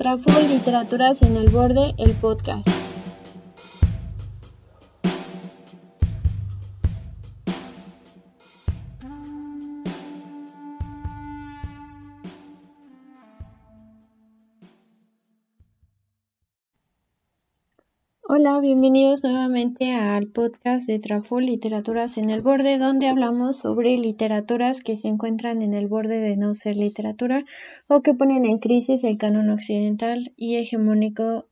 Traful Literaturas en el Borde, el podcast. Hola, bienvenidos nuevamente al podcast de Traful Literaturas en el Borde, donde hablamos sobre literaturas que se encuentran en el borde de no ser literatura o que ponen en crisis el canon occidental y hegemónico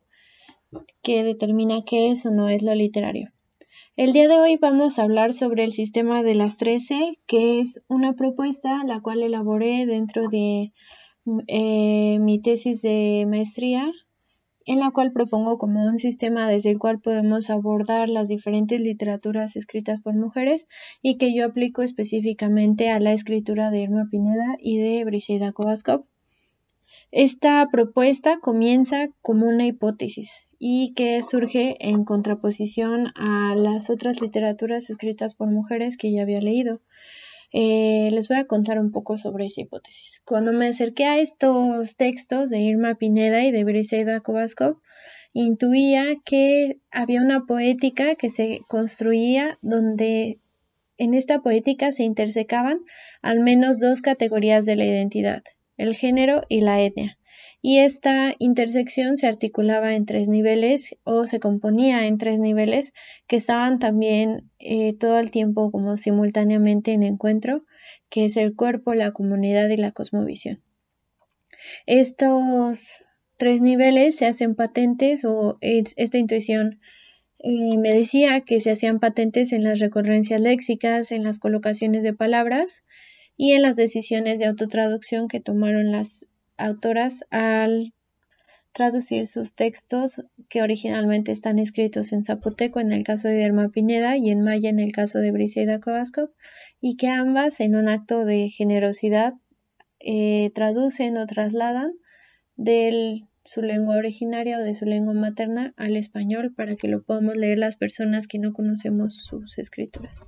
que determina qué es o no es lo literario. El día de hoy vamos a hablar sobre el sistema de las 13, que es una propuesta la cual elaboré dentro de eh, mi tesis de maestría en la cual propongo como un sistema desde el cual podemos abordar las diferentes literaturas escritas por mujeres y que yo aplico específicamente a la escritura de Irma Pineda y de Briseida Kovaskov. Esta propuesta comienza como una hipótesis y que surge en contraposición a las otras literaturas escritas por mujeres que ya había leído. Eh, les voy a contar un poco sobre esa hipótesis. Cuando me acerqué a estos textos de Irma Pineda y de Briseida Kovaskov, intuía que había una poética que se construía donde en esta poética se intersecaban al menos dos categorías de la identidad, el género y la etnia y esta intersección se articulaba en tres niveles o se componía en tres niveles que estaban también eh, todo el tiempo como simultáneamente en encuentro, que es el cuerpo, la comunidad y la cosmovisión. Estos tres niveles se hacen patentes o esta intuición eh, me decía que se hacían patentes en las recurrencias léxicas, en las colocaciones de palabras y en las decisiones de autotraducción que tomaron las autoras al traducir sus textos que originalmente están escritos en zapoteco en el caso de Irma Pineda y en maya en el caso de Briseida Kovaskov y que ambas en un acto de generosidad eh, traducen o trasladan de su lengua originaria o de su lengua materna al español para que lo podamos leer las personas que no conocemos sus escrituras.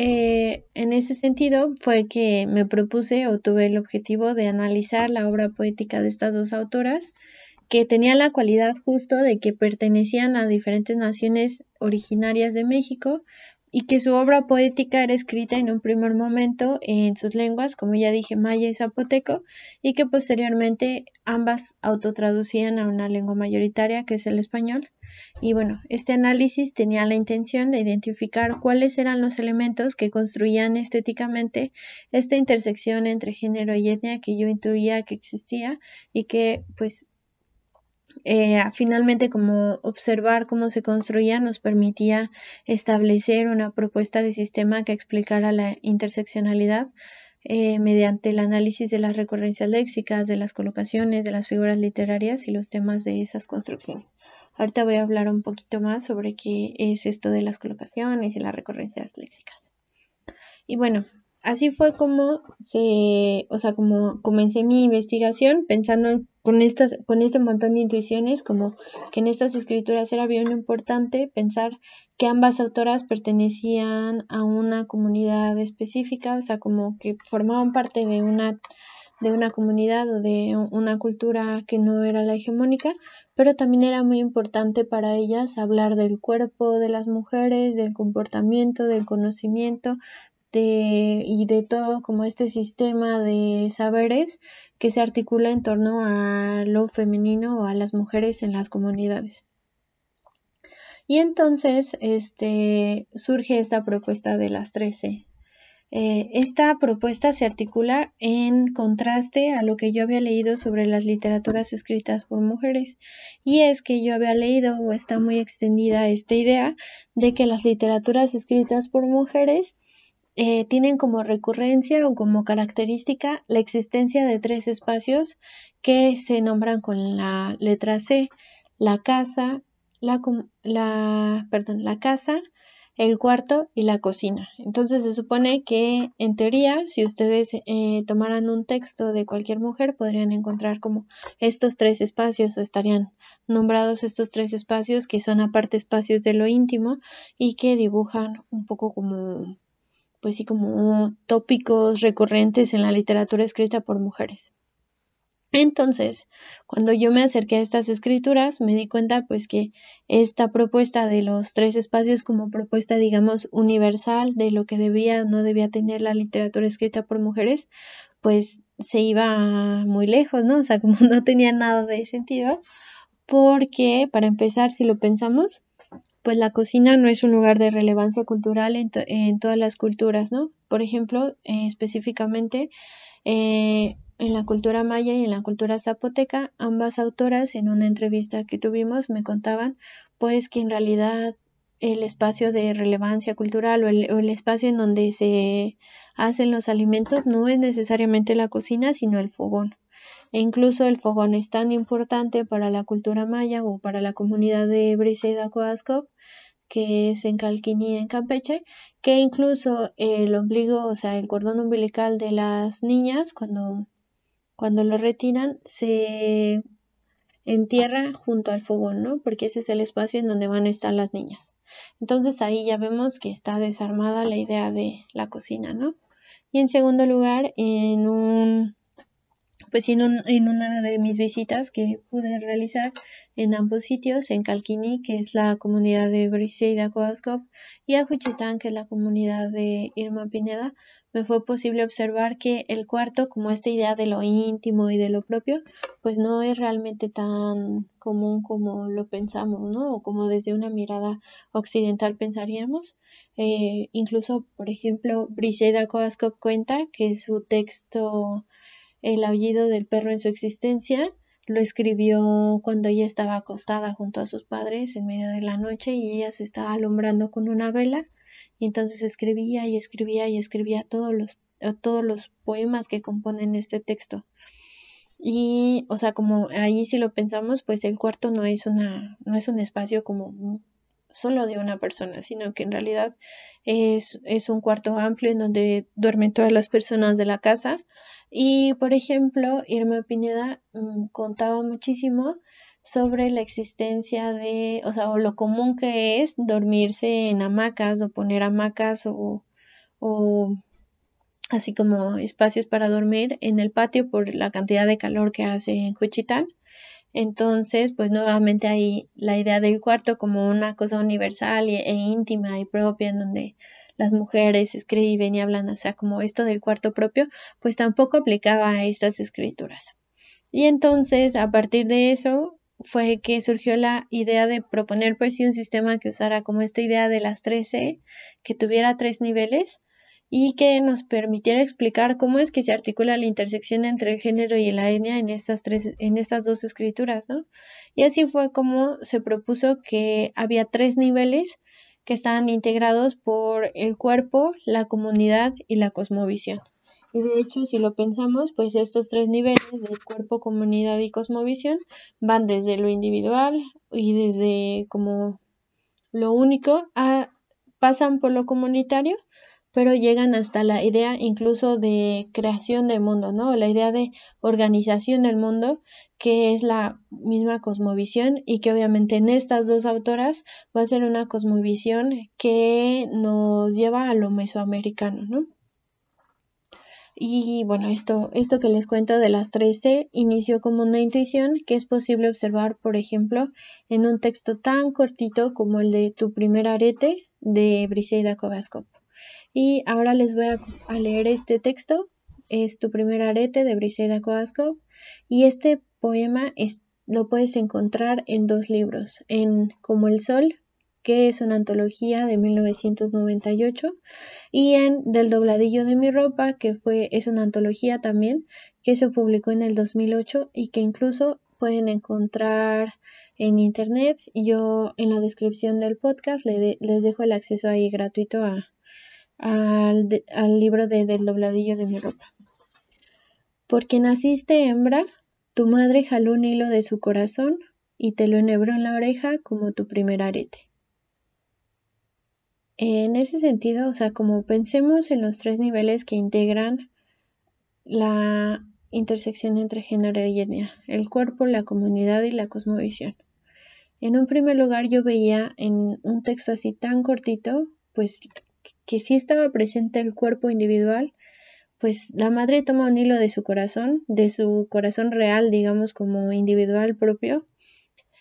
Eh, en ese sentido fue que me propuse o tuve el objetivo de analizar la obra poética de estas dos autoras que tenían la cualidad justo de que pertenecían a diferentes naciones originarias de México, y que su obra poética era escrita en un primer momento en sus lenguas, como ya dije, maya y zapoteco, y que posteriormente ambas autotraducían a una lengua mayoritaria, que es el español. Y bueno, este análisis tenía la intención de identificar cuáles eran los elementos que construían estéticamente esta intersección entre género y etnia que yo intuía que existía y que pues eh, finalmente como observar cómo se construía nos permitía establecer una propuesta de sistema que explicara la interseccionalidad eh, mediante el análisis de las recurrencias léxicas, de las colocaciones, de las figuras literarias y los temas de esas construcciones. Ahorita voy a hablar un poquito más sobre qué es esto de las colocaciones y las recurrencias léxicas. Y bueno, así fue como se, o sea, como comencé mi investigación pensando con estas, con este montón de intuiciones, como que en estas escrituras era bien importante pensar que ambas autoras pertenecían a una comunidad específica, o sea, como que formaban parte de una de una comunidad o de una cultura que no era la hegemónica, pero también era muy importante para ellas hablar del cuerpo de las mujeres, del comportamiento, del conocimiento, y de todo como este sistema de saberes que se articula en torno a lo femenino o a las mujeres en las comunidades. Y entonces este, surge esta propuesta de las 13. Eh, esta propuesta se articula en contraste a lo que yo había leído sobre las literaturas escritas por mujeres. Y es que yo había leído o está muy extendida esta idea de que las literaturas escritas por mujeres eh, tienen como recurrencia o como característica la existencia de tres espacios que se nombran con la letra C, la casa, la, la, perdón, la casa, el cuarto y la cocina. Entonces se supone que en teoría, si ustedes eh, tomaran un texto de cualquier mujer, podrían encontrar como estos tres espacios o estarían nombrados estos tres espacios que son aparte espacios de lo íntimo y que dibujan un poco como pues sí, como tópicos recurrentes en la literatura escrita por mujeres. Entonces, cuando yo me acerqué a estas escrituras, me di cuenta pues que esta propuesta de los tres espacios como propuesta, digamos, universal de lo que debía o no debía tener la literatura escrita por mujeres, pues se iba muy lejos, ¿no? O sea, como no tenía nada de sentido, porque para empezar, si lo pensamos, pues la cocina no es un lugar de relevancia cultural en, en todas las culturas, ¿no? Por ejemplo, eh, específicamente, eh, en la cultura maya y en la cultura zapoteca, ambas autoras en una entrevista que tuvimos me contaban pues que en realidad el espacio de relevancia cultural o el, espacio en donde se hacen los alimentos no es necesariamente la cocina, sino el fogón. E incluso el fogón es tan importante para la cultura maya o para la comunidad de Briseida Coascop, que es en Calquini, en Campeche, que incluso el ombligo, o sea, el cordón umbilical de las niñas, cuando cuando lo retiran, se entierra junto al fogón, ¿no? Porque ese es el espacio en donde van a estar las niñas. Entonces ahí ya vemos que está desarmada la idea de la cocina, ¿no? Y en segundo lugar, en un pues en, en una de mis visitas que pude realizar en ambos sitios, en Calquini, que es la comunidad de Briseida Coascop, y a Juchitán, que es la comunidad de Irma Pineda, me fue posible observar que el cuarto, como esta idea de lo íntimo y de lo propio, pues no es realmente tan común como lo pensamos, ¿no? O como desde una mirada occidental pensaríamos. Eh, incluso, por ejemplo, Briseida Coascop cuenta que su texto El aullido del perro en su existencia lo escribió cuando ella estaba acostada junto a sus padres en medio de la noche y ella se estaba alumbrando con una vela y entonces escribía y escribía y escribía todos los, todos los poemas que componen este texto. Y, o sea, como ahí si lo pensamos, pues el cuarto no es una, no es un espacio como solo de una persona, sino que en realidad es, es un cuarto amplio en donde duermen todas las personas de la casa. Y, por ejemplo, Irma Pineda mm, contaba muchísimo sobre la existencia de, o sea, o lo común que es dormirse en hamacas o poner hamacas o, o así como espacios para dormir en el patio por la cantidad de calor que hace en Juchitán. Entonces, pues nuevamente hay la idea del cuarto como una cosa universal e íntima y propia en donde las mujeres escriben y hablan, o sea, como esto del cuarto propio, pues tampoco aplicaba a estas escrituras. Y entonces, a partir de eso, fue que surgió la idea de proponer pues sí un sistema que usara como esta idea de las 13, que tuviera tres niveles y que nos permitiera explicar cómo es que se articula la intersección entre el género y la etnia en estas tres, en estas dos escrituras, ¿no? Y así fue como se propuso que había tres niveles que estaban integrados por el cuerpo, la comunidad y la cosmovisión. Y de hecho, si lo pensamos, pues estos tres niveles del cuerpo, comunidad y cosmovisión van desde lo individual y desde como lo único a pasan por lo comunitario, pero llegan hasta la idea incluso de creación del mundo, ¿no? La idea de organización del mundo, que es la misma cosmovisión y que obviamente en estas dos autoras va a ser una cosmovisión que nos lleva a lo mesoamericano, ¿no? Y bueno, esto, esto que les cuento de las 13 inició como una intuición que es posible observar, por ejemplo, en un texto tan cortito como el de Tu primer arete de Briseida Kovascop. Y ahora les voy a, leer este texto. Es Tu primer arete de Briseida Kovascop. Y este poema lo puedes encontrar en dos libros, en Como el Sol que es una antología de 1998, y en Del dobladillo de mi ropa, que fue, es una antología también, que se publicó en el 2008 y que incluso pueden encontrar en internet. Yo en la descripción del podcast les dejo el acceso ahí gratuito a, al, al libro de Del dobladillo de mi ropa. Porque naciste hembra, tu madre jaló un hilo de su corazón y te lo enhebró en la oreja como tu primer arete. En ese sentido, o sea, como pensemos en los tres niveles que integran la intersección entre género y etnia, el cuerpo, la comunidad y la cosmovisión. En un primer lugar yo veía en un texto así tan cortito, pues que sí estaba presente el cuerpo individual, pues la madre toma un hilo de su corazón, de su corazón real, digamos, como individual propio,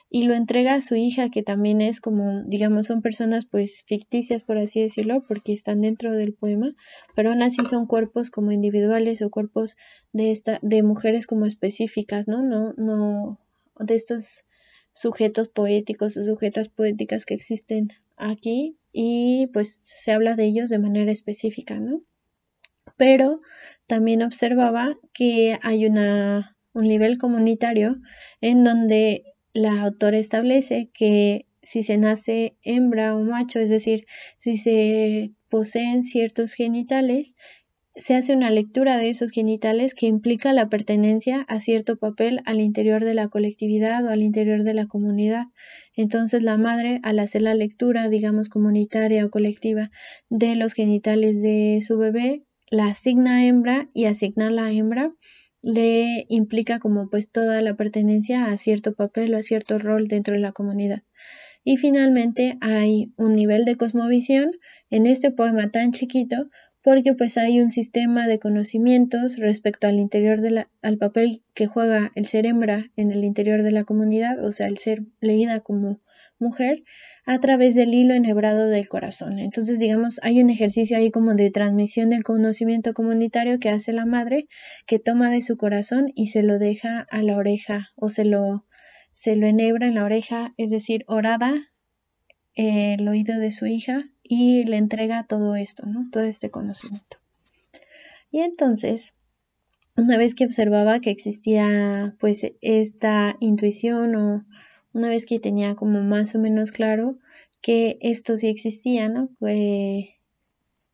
y lo entrega a su hija, que también es como, digamos, son personas pues ficticias, por así decirlo, porque están dentro del poema, pero aún así son cuerpos como individuales o cuerpos de esta, de mujeres como específicas, ¿no? No, no, de estos sujetos poéticos o sujetas poéticas que existen aquí y pues se habla de ellos de manera específica, ¿no? Pero también observaba que hay una, un nivel comunitario en donde la autora establece que si se nace hembra o macho, es decir, si se poseen ciertos genitales, se hace una lectura de esos genitales que implica la pertenencia a cierto papel al interior de la colectividad o al interior de la comunidad. Entonces la madre, al hacer la lectura, digamos, comunitaria o colectiva de los genitales de su bebé, la asigna hembra y asignar la hembra le implica como pues toda la pertenencia a cierto papel o a cierto rol dentro de la comunidad. Y finalmente hay un nivel de cosmovisión en este poema tan chiquito porque pues hay un sistema de conocimientos respecto al interior de la, al papel que juega el ser hembra en el interior de la comunidad, o sea, el ser leída como mujer, a través del hilo enhebrado del corazón. Entonces, digamos, hay un ejercicio ahí como de transmisión del conocimiento comunitario que hace la madre, que toma de su corazón y se lo deja a la oreja o se lo, se lo enhebra en la oreja, es decir, orada eh, el oído de su hija y le entrega todo esto, ¿no? Todo este conocimiento. Y entonces, una vez que observaba que existía pues esta intuición o una vez que tenía como más o menos claro que esto sí existía, ¿no?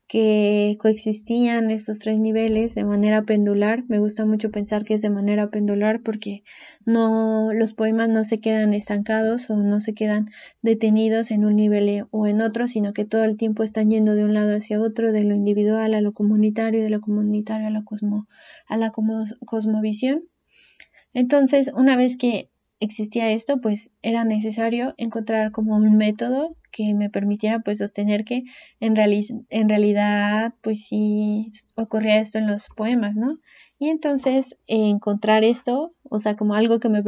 Que coexistían estos tres niveles de manera pendular. Me gusta mucho pensar que es de manera pendular porque no los poemas no se quedan estancados o no se quedan detenidos en un nivel o en otro, sino que todo el tiempo están yendo de un lado hacia otro, de lo individual a lo comunitario, de lo comunitario a la cosmo a la cosmovisión. Entonces, una vez que existía esto, pues era necesario encontrar como un método que me permitiera pues sostener que en, en realidad pues sí ocurría esto en los poemas, ¿no? Y entonces encontrar esto, o sea, como algo que me,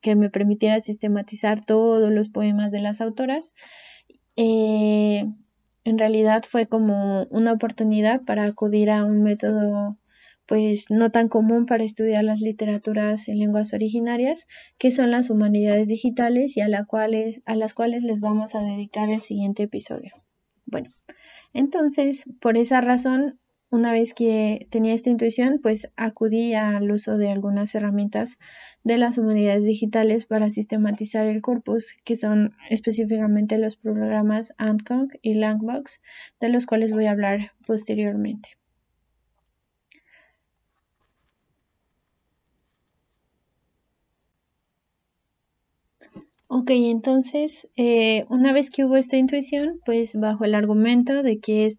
que me permitiera sistematizar todos los poemas de las autoras, eh, en realidad fue como una oportunidad para acudir a un método pues no tan común para estudiar las literaturas en lenguas originarias, que son las humanidades digitales y a, la cuales, a las cuales les vamos a dedicar el siguiente episodio. Bueno, entonces, por esa razón, una vez que tenía esta intuición, pues acudí al uso de algunas herramientas de las humanidades digitales para sistematizar el corpus, que son específicamente los programas AntConc y Langbox, de los cuales voy a hablar posteriormente. Ok, entonces, eh, una vez que hubo esta intuición, pues bajo el argumento de que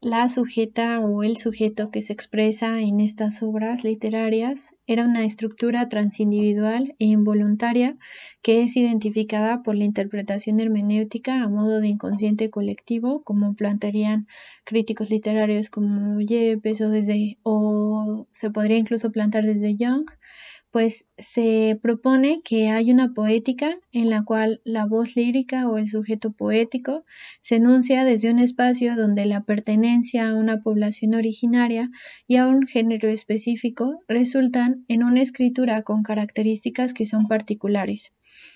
la sujeta o el sujeto que se expresa en estas obras literarias era una estructura transindividual e involuntaria que es identificada por la interpretación hermenéutica a modo de inconsciente colectivo, como plantearían críticos literarios como Yepes o desde o se podría incluso plantar desde Young pues se propone que hay una poética en la cual la voz lírica o el sujeto poético se enuncia desde un espacio donde la pertenencia a una población originaria y a un género específico resultan en una escritura con características que son particulares.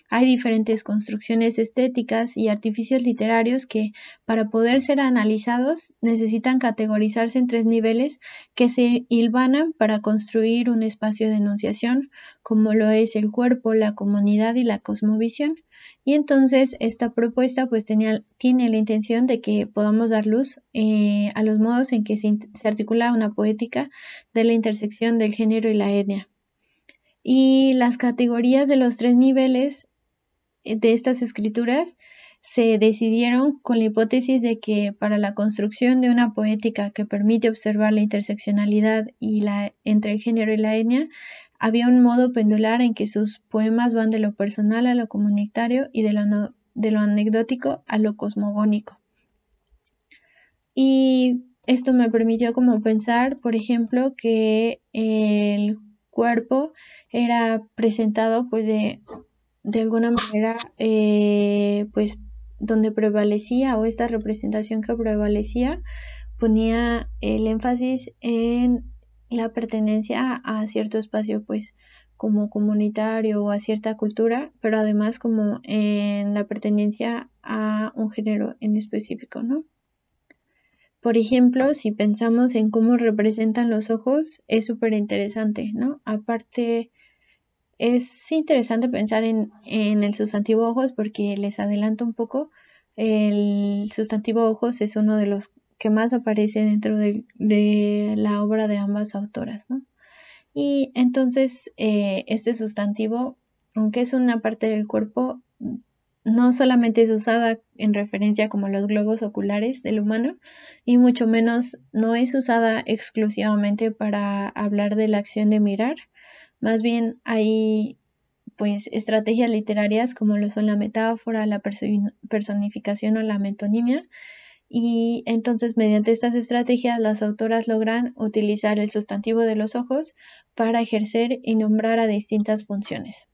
Hay diferentes construcciones estéticas y artificios literarios que, para poder ser analizados, necesitan categorizarse en tres niveles que se hilvanan para construir un espacio de enunciación, como lo es el cuerpo, la comunidad y la cosmovisión. Y entonces esta propuesta pues tenía, tiene la intención de que podamos dar luz eh, a los modos en que se, se articula una poética de la intersección del género y la etnia. Y las categorías de los tres niveles de estas escrituras se decidieron con la hipótesis de que para la construcción de una poética que permite observar la interseccionalidad y la, entre el género y la etnia, había un modo pendular en que sus poemas van de lo personal a lo comunitario y de lo, de lo anecdótico a lo cosmogónico. Y esto me permitió como pensar, por ejemplo, que el cuerpo era presentado pues de, de alguna manera eh, pues donde prevalecía o esta representación que prevalecía ponía el énfasis en la pertenencia a cierto espacio pues como comunitario o a cierta cultura, pero además como en la pertenencia a un género en específico, ¿no? Por ejemplo, si pensamos en cómo representan los ojos, es súper interesante, ¿no? Aparte, es interesante pensar en, el sustantivo ojos porque les adelanto un poco, el sustantivo ojos es uno de los que más aparece dentro de, de la obra de ambas autoras, ¿no? Y entonces eh, este sustantivo, aunque es una parte del cuerpo, no solamente es usada en referencia como los globos oculares del humano, y mucho menos no es usada exclusivamente para hablar de la acción de mirar, más bien hay pues estrategias literarias como lo son la metáfora, la personificación o la metonimia, y entonces mediante estas estrategias las autoras logran utilizar el sustantivo de los ojos para ejercer y nombrar a distintas funciones.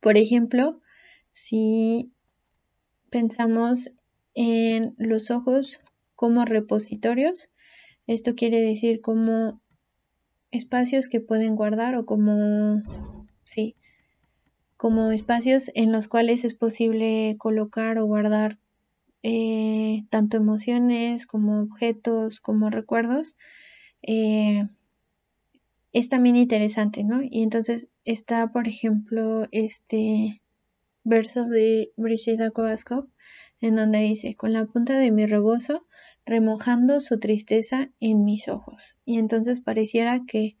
Por ejemplo, si pensamos en los ojos como repositorios, esto quiere decir como espacios que pueden guardar o como sí, como espacios en los cuales es posible colocar o guardar eh, tanto emociones como objetos, como recuerdos, eh, es también interesante, ¿no? Y entonces está, por ejemplo, este verso de Brisida Kovaskov, en donde dice, con la punta de mi rebozo, remojando su tristeza en mis ojos. Y entonces pareciera que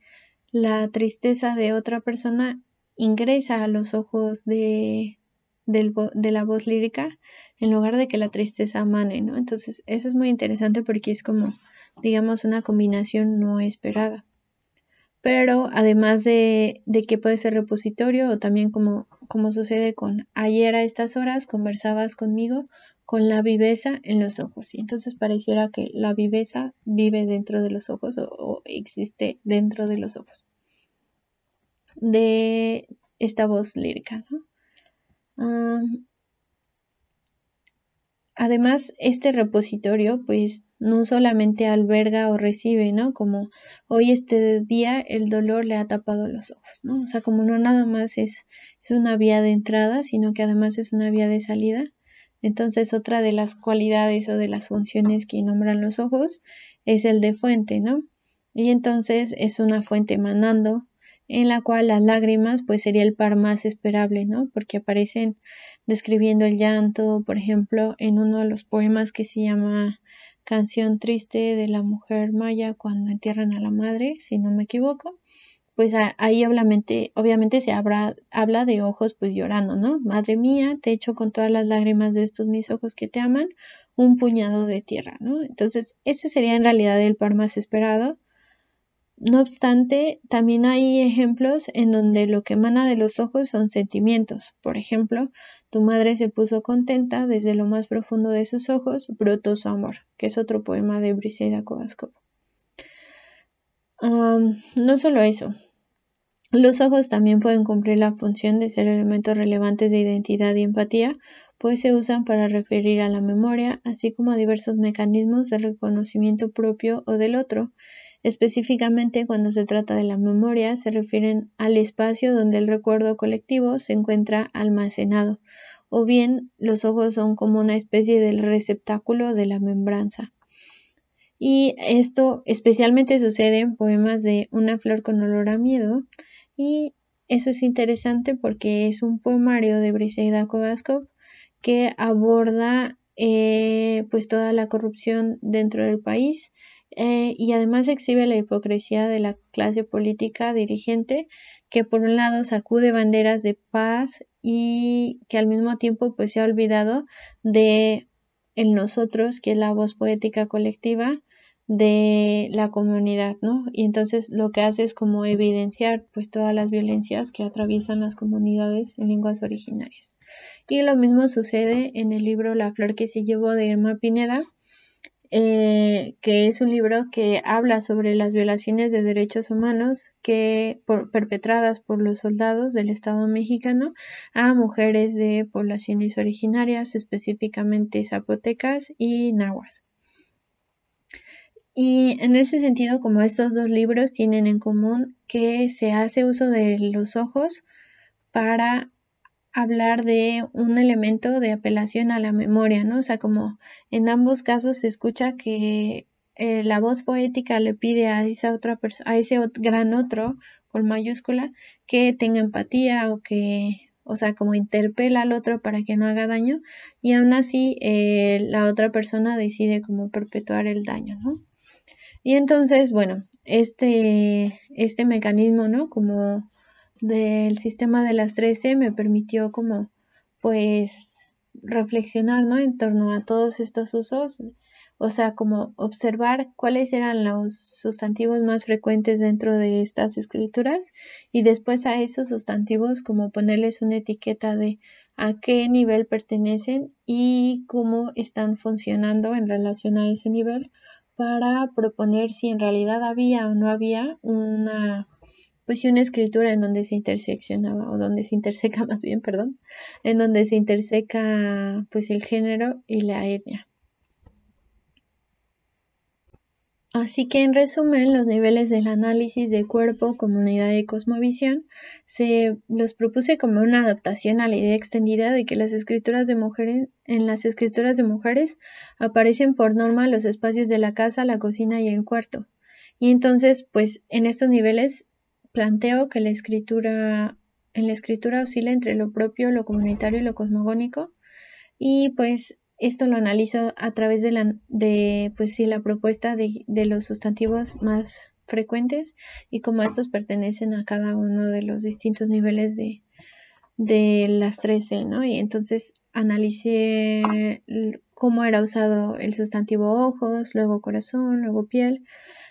la tristeza de otra persona ingresa a los ojos de, de la voz lírica en lugar de que la tristeza mane, ¿no? Entonces, eso es muy interesante porque es como, digamos, una combinación no esperada. Pero además de, de que puede ser repositorio o también como, como sucede con ayer a estas horas conversabas conmigo con la viveza en los ojos. Y entonces pareciera que la viveza vive dentro de los ojos o, existe dentro de los ojos de esta voz lírica. ¿no? Ah, Además, este repositorio pues no solamente alberga o recibe, ¿no? Como hoy este día el dolor le ha tapado los ojos, ¿no? O sea, como no nada más es, es una vía de entrada, sino que además es una vía de salida. Entonces, otra de las cualidades o de las funciones que nombran los ojos es el de fuente, ¿no? Y entonces es una fuente emanando en la cual las lágrimas pues sería el par más esperable, ¿no? Porque aparecen describiendo el llanto, por ejemplo, en uno de los poemas que se llama Canción triste de la mujer maya cuando entierran a la madre, si no me equivoco, pues ahí obviamente, obviamente se habla, habla de ojos pues llorando, ¿no? Madre mía, te echo con todas las lágrimas de estos mis ojos que te aman, un puñado de tierra, ¿no? Entonces, ese sería en realidad el par más esperado no obstante, también hay ejemplos en donde lo que emana de los ojos son sentimientos. Por ejemplo, tu madre se puso contenta, desde lo más profundo de sus ojos brotó su amor, que es otro poema de Briseida Kovaskov. no solo eso, los ojos también pueden cumplir la función de ser elementos relevantes de identidad y empatía, pues se usan para referir a la memoria, así como a diversos mecanismos de reconocimiento propio o del otro, Específicamente cuando se trata de la memoria se refieren al espacio donde el recuerdo colectivo se encuentra almacenado, o bien los ojos son como una especie del receptáculo de la membranza. Y esto especialmente sucede en poemas de Una flor con olor a miedo, y eso es interesante porque es un poemario de Briseida Kovaskov que aborda eh, pues toda la corrupción dentro del país eh, y además exhibe la hipocresía de la clase política dirigente que por un lado sacude banderas de paz y que al mismo tiempo pues se ha olvidado de el nosotros que es la voz poética colectiva de la comunidad, ¿no? Y entonces lo que hace es como evidenciar pues todas las violencias que atraviesan las comunidades en lenguas originarias. Y lo mismo sucede en el libro La flor que se llevó de Irma Pineda, eh, que es un libro que habla sobre las violaciones de derechos humanos que perpetradas por los soldados del Estado mexicano a mujeres de poblaciones originarias, específicamente zapotecas y nahuas. Y en ese sentido, como estos dos libros tienen en común que se hace uso de los ojos para hablar de un elemento de apelación a la memoria, ¿no? O sea, como en ambos casos se escucha que eh, la voz poética le pide a esa otra a ese gran otro con mayúscula que tenga empatía o que, o sea, como interpela al otro para que no haga daño y aún así eh, la otra persona decide como perpetuar el daño, ¿no? Y entonces, bueno, este, este mecanismo, ¿no? Como del sistema de las 13 me permitió como pues reflexionar, ¿no? En torno a todos estos usos, o sea, como observar cuáles eran los sustantivos más frecuentes dentro de estas escrituras y después a esos sustantivos como ponerles una etiqueta de a qué nivel pertenecen y cómo están funcionando en relación a ese nivel para proponer si en realidad había o no había una pues una escritura en donde se interseccionaba o donde se interseca más bien, perdón, en donde se interseca pues el género y la etnia. Así que en resumen, los niveles del análisis de cuerpo, comunidad y cosmovisión se los propuse como una adaptación a la idea extendida de que las escrituras de mujeres, en las escrituras de mujeres aparecen por norma los espacios de la casa, la cocina y el cuarto. Y entonces, pues en estos niveles Planteo que la escritura, en la escritura oscila entre lo propio, lo comunitario y lo cosmogónico. Y pues esto lo analizo a través de la, de, pues la propuesta de, los sustantivos más frecuentes y cómo estos pertenecen a cada uno de los distintos niveles de, de las 13, ¿no? Y entonces analicé cómo era usado el sustantivo ojos, luego corazón, luego piel,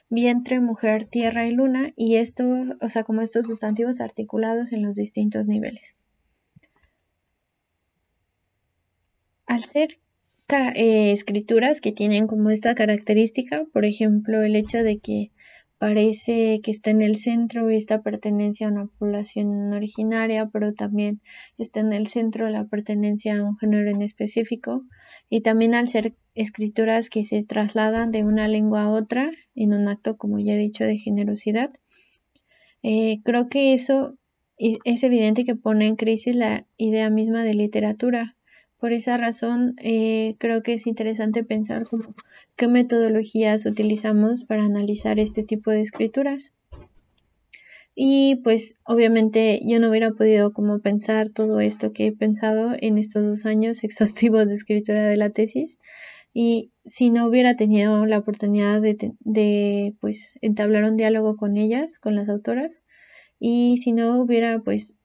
vientre, mujer, tierra y luna, y esto, o sea, como estos sustantivos articulados en los distintos niveles. Al ser eh, escrituras que tienen como esta característica, por ejemplo, el hecho de que parece que está en el centro esta pertenencia a una población originaria, pero también está en el centro la pertenencia a un género en específico y también al ser escrituras que se trasladan de una lengua a otra en un acto, como ya he dicho, de generosidad. Eh, creo que eso es evidente que pone en crisis la idea misma de literatura. Por esa razón, eh, creo que es interesante pensar como qué metodologías utilizamos para analizar este tipo de escrituras. Y pues obviamente yo no hubiera podido como pensar todo esto que he pensado en estos dos años exhaustivos de escritura de la tesis y si no hubiera tenido la oportunidad de, de, pues entablar un diálogo con ellas, con las autoras, y si no hubiera pues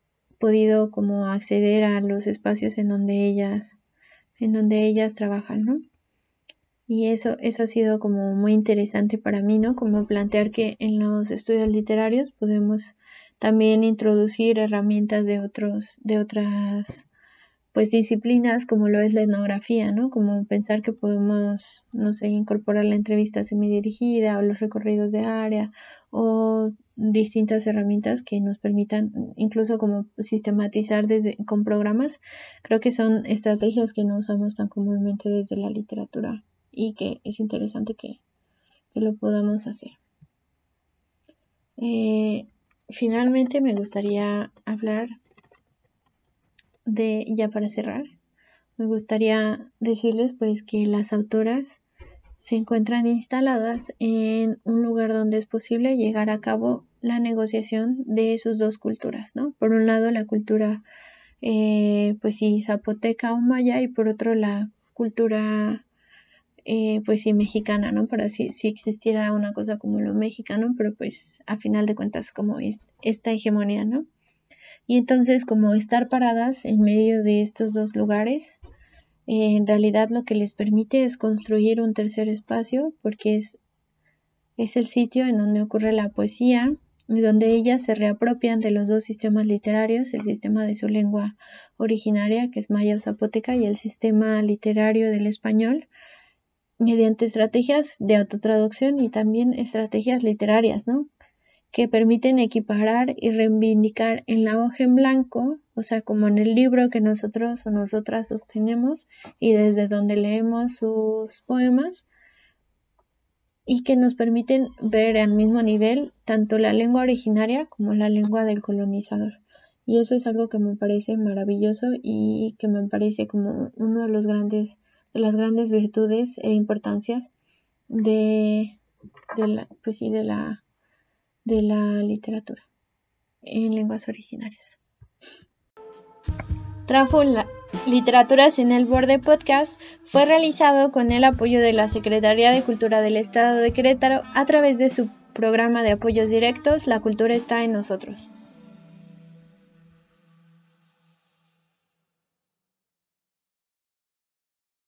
podido como acceder a los espacios en donde ellas, en donde ellas trabajan, ¿no? Y eso, eso ha sido como muy interesante para mí, ¿no? Como plantear que en los estudios literarios podemos también introducir herramientas de otros, de otras pues disciplinas como lo es la etnografía, ¿no? Como pensar que podemos, no sé, incorporar la entrevista semidirigida o los recorridos de área o distintas herramientas que nos permitan incluso como sistematizar desde con programas. Creo que son estrategias que no usamos tan comúnmente desde la literatura y que es interesante que, lo podamos hacer. Eh, finalmente me gustaría hablar de, ya para cerrar, me gustaría decirles pues que las autoras se encuentran instaladas en un lugar donde es posible llegar a cabo la negociación de sus dos culturas, ¿no? Por un lado la cultura, eh, pues sí, zapoteca o maya y por otro la cultura, eh, pues sí, mexicana, ¿no? Para si, si existiera una cosa como lo mexicano, pero pues a final de cuentas como esta hegemonía, ¿no? Y entonces como estar paradas en medio de estos dos lugares, eh, en realidad lo que les permite es construir un tercer espacio porque es, es el sitio en donde ocurre la poesía y donde ellas se reapropian de los dos sistemas literarios, el sistema de su lengua originaria, que es maya o zapoteca, y el sistema literario del español, mediante estrategias de autotraducción y también estrategias literarias, ¿no? que permiten equiparar y reivindicar en la hoja en blanco, o sea, como en el libro que nosotros o nosotras sostenemos y desde donde leemos sus poemas, y que nos permiten ver al mismo nivel tanto la lengua originaria como la lengua del colonizador. Y eso es algo que me parece maravilloso y que me parece como uno de los grandes, las grandes virtudes e importancias de, la, pues sí, de la de la literatura en lenguas originarias. la Literaturas en el Borde Podcast fue realizado con el apoyo de la Secretaría de Cultura del Estado de Querétaro a través de su programa de apoyos directos La Cultura está en nosotros.